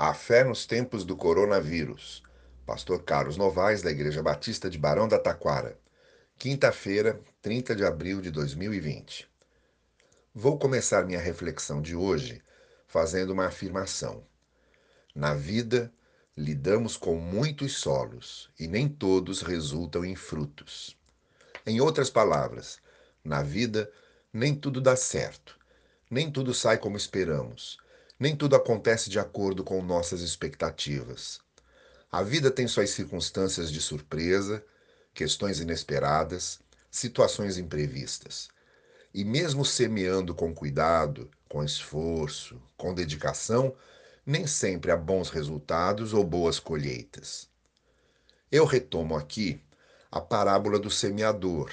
A fé nos tempos do coronavírus. Pastor Carlos Novaes, da Igreja Batista de Barão da Taquara. Quinta-feira, 30 de abril de 2020. Vou começar minha reflexão de hoje fazendo uma afirmação. Na vida, lidamos com muitos solos e nem todos resultam em frutos. Em outras palavras, na vida, nem tudo dá certo, nem tudo sai como esperamos nem tudo acontece de acordo com nossas expectativas. A vida tem suas circunstâncias de surpresa, questões inesperadas, situações imprevistas. E mesmo semeando com cuidado, com esforço, com dedicação, nem sempre há bons resultados ou boas colheitas. Eu retomo aqui a parábola do semeador,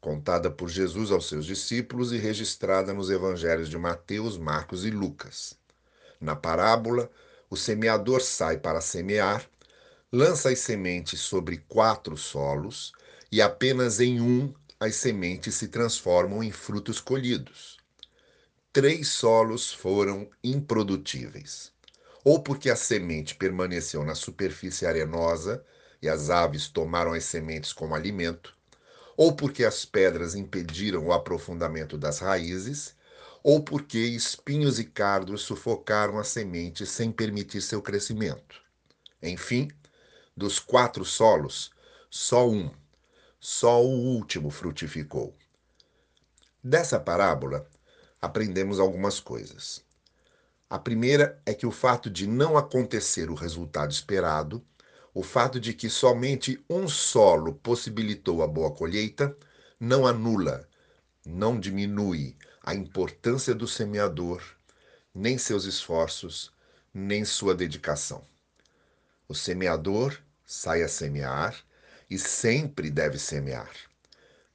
contada por Jesus aos seus discípulos e registrada nos evangelhos de Mateus, Marcos e Lucas. Na parábola, o semeador sai para semear, lança as sementes sobre quatro solos e apenas em um as sementes se transformam em frutos colhidos. Três solos foram improdutíveis, ou porque a semente permaneceu na superfície arenosa e as aves tomaram as sementes como alimento, ou porque as pedras impediram o aprofundamento das raízes, ou porque espinhos e cardos sufocaram a semente sem permitir seu crescimento. Enfim, dos quatro solos, só um, só o último frutificou. Dessa parábola, aprendemos algumas coisas. A primeira é que o fato de não acontecer o resultado esperado, o fato de que somente um solo possibilitou a boa colheita, não anula, não diminui a importância do semeador, nem seus esforços, nem sua dedicação. O semeador sai a semear e sempre deve semear,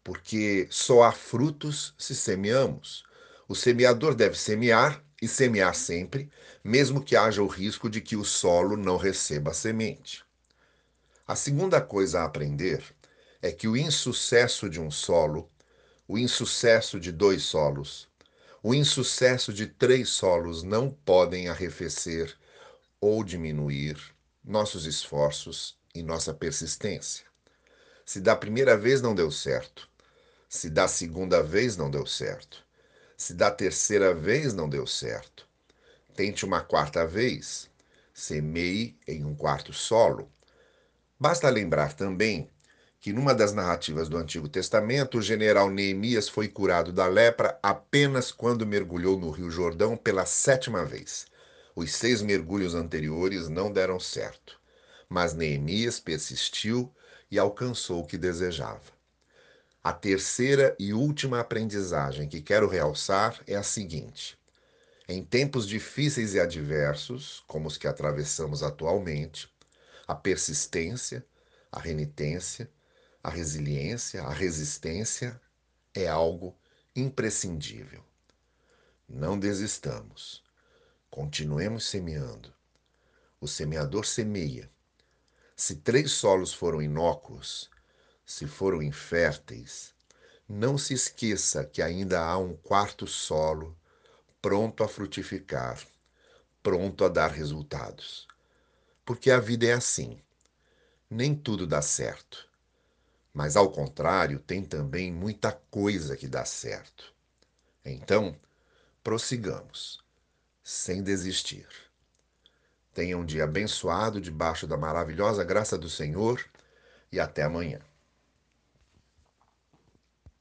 porque só há frutos se semeamos. O semeador deve semear e semear sempre, mesmo que haja o risco de que o solo não receba a semente. A segunda coisa a aprender é que o insucesso de um solo o insucesso de dois solos, o insucesso de três solos não podem arrefecer ou diminuir nossos esforços e nossa persistência. Se da primeira vez não deu certo, se da segunda vez não deu certo, se da terceira vez não deu certo, tente uma quarta vez, semeie em um quarto solo. Basta lembrar também que numa das narrativas do Antigo Testamento, o general Neemias foi curado da lepra apenas quando mergulhou no Rio Jordão pela sétima vez. Os seis mergulhos anteriores não deram certo, mas Neemias persistiu e alcançou o que desejava. A terceira e última aprendizagem que quero realçar é a seguinte: em tempos difíceis e adversos, como os que atravessamos atualmente, a persistência, a renitência, a resiliência, a resistência é algo imprescindível. Não desistamos. Continuemos semeando. O semeador semeia. Se três solos foram inócuos, se foram inférteis, não se esqueça que ainda há um quarto solo pronto a frutificar, pronto a dar resultados. Porque a vida é assim. Nem tudo dá certo. Mas, ao contrário, tem também muita coisa que dá certo. Então, prossigamos, sem desistir. Tenha um dia abençoado debaixo da maravilhosa graça do Senhor e até amanhã.